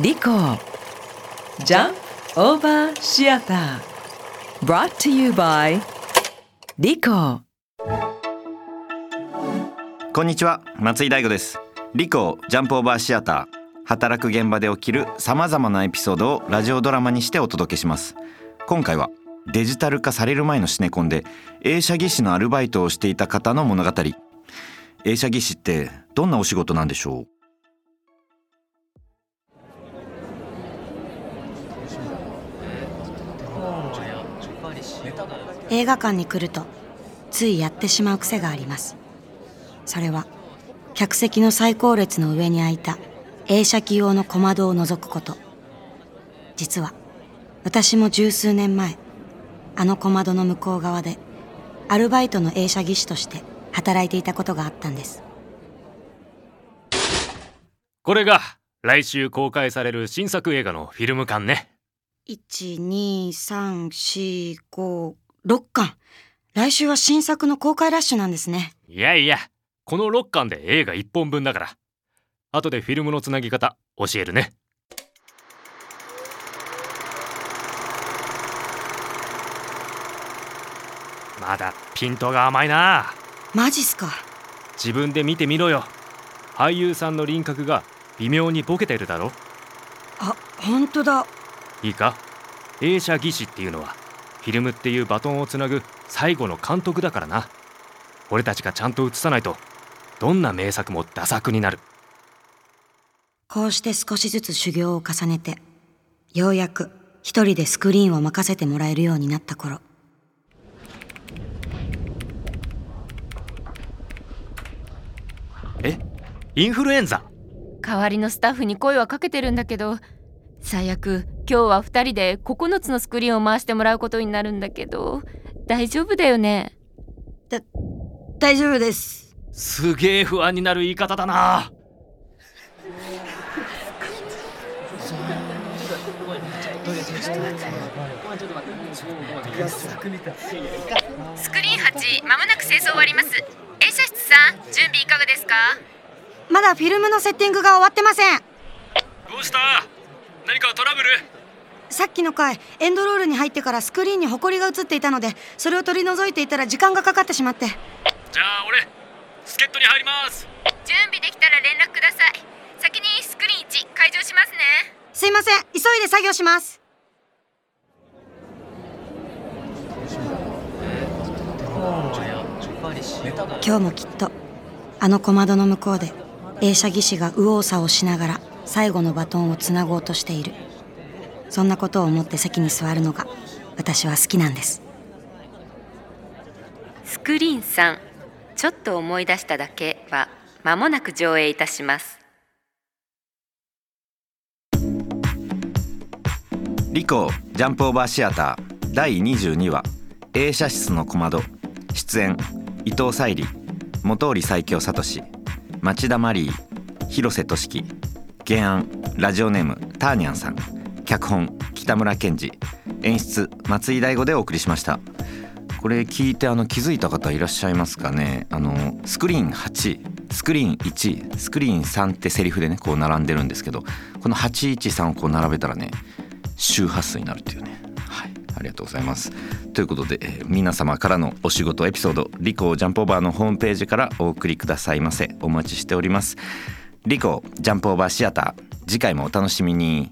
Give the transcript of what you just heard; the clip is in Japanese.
リコジャンオーバーシアター brought to you by リコこんにちは。松井大吾です。リコジャンプオーバーシアター働く現場で起きるさまざまなエピソードをラジオドラマにしてお届けします。今回はデジタル化される前のシネコンで映写技師のアルバイトをしていた方の物語。映写技師ってどんなお仕事なんでしょう？映画館に来るとついやってしまう癖があります。それは客席の最高列の上に開いた映写機用の小窓を覗くこと。実は私も十数年前あの小窓の向こう側でアルバイトの映写技師として働いていたことがあったんです。これが来週公開される新作映画のフィルム館ね。12345 6巻。来週は新作の公開ラッシュなんですね。いやいやこの6巻で映画1本分だから。後でフィルムのつなぎ方教えるね。まだピントが甘いな。マジっすか。自分で見てみろよ。俳優さんの輪郭が微妙にボケてるだろ。あ本当だいいか？映写技師っていうのはフィルムっていうバトンをつなぐ最後の監督だからな。俺たちがちゃんと映さないとどんな名作もダ作になる。こうして少しずつ修行を重ねてようやく一人でスクリーンを任せてもらえるようになった頃。え？インフルエンザ？代わりのスタッフに声はかけてるんだけど最悪今日は2人で9つのスクリーンを回してもらうことになるんだけど大丈夫だよね？だ大丈夫です。すげえ不安になる言い方だな。スクリーン8まもなく清掃終わります。映写室さん準備いかがですか？まだフィルムのセッティングが終わってません。どうした？何かトラブル？さっきの回エンドロールに入ってからスクリーンにホコリが映っていたのでそれを取り除いていたら時間がかかってしまって。じゃあ俺助っ人に入ります。準備できたら連絡ください。先にスクリーン1開場しますね。すいません急いで作業します。今日もきっとあの小窓の向こうで映写技師が右往左往しながら最後のバトンをつなごうとしている。そんなことを思って席に座るのが私は好きなんです。スクリーン3ちょっと思い出しただけは間もなく上映いたします。リコジャンプオーバーシアター第22話映写室の小窓。出演伊藤沙莉本織最強聡町田マリー広瀬俊樹原案ラジオネームターニャンさん。脚本北村健二演出松井大吾でお送りしました。これ聞いてあの気づいた方いらっしゃいますかね。あのスクリーン8スクリーン1スクリーン3ってセリフでねこう並んでるんですけどこの813をこう並べたらね周波数になるっていうね。はい。ありがとうございます。ということで、えー皆様からのお仕事エピソードリコージャンプオーバーのホームページからお送りくださいませ。お待ちしております。リコジャンプオーバーシアター。次回もお楽しみに。